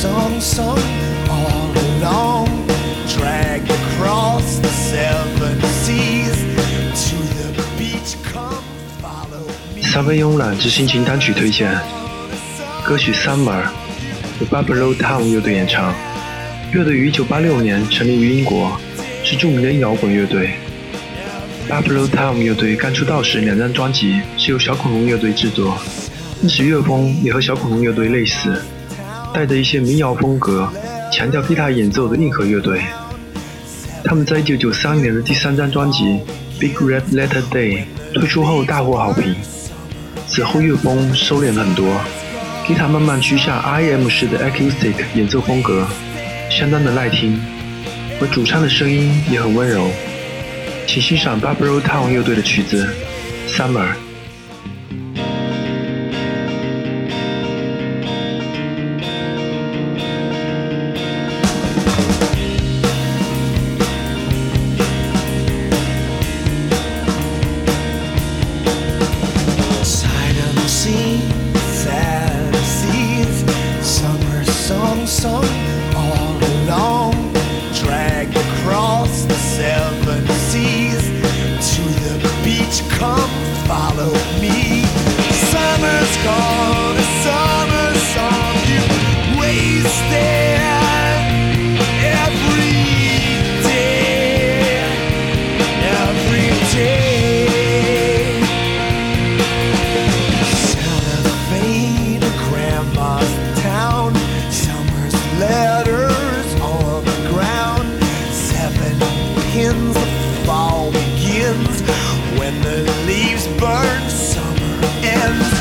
song sung all along, drag across the seven seas to the beach. Come follow me. 三分慵懒之心情单曲推荐，歌曲《Summer》由 Buffalo Town 乐队演唱。乐队于1986年成立于英国，是著名的摇滚乐队。Buffalo Town 乐队刚出道时，两张专辑是由小恐龙乐队制作，当时乐风也和小恐龙乐队类似，带着一些民谣风格，强调吉他演奏的硬核乐队。他们在1993年的第三张专辑《Big Red Letter Day》推出后大获好评，此后乐风收敛了很多，吉他慢慢趋向 R.E.M 式的 acoustic 演奏风格。相当的耐听，而主唱的声音也很温柔。请欣赏 Barbara Town 乐队的曲子《Summer》。song. begins, the fall begins. When the leaves burn, summer ends.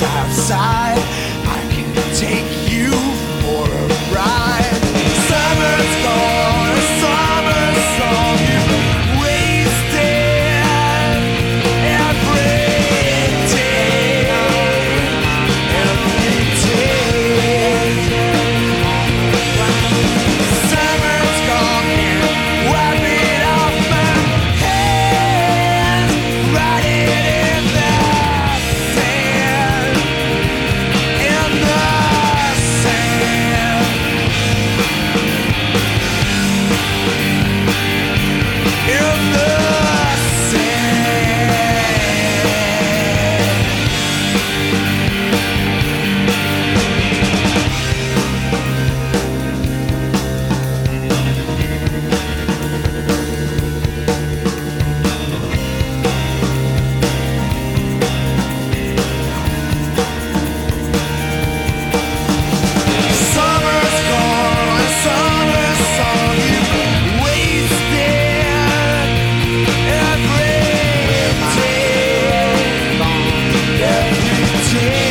Outside. change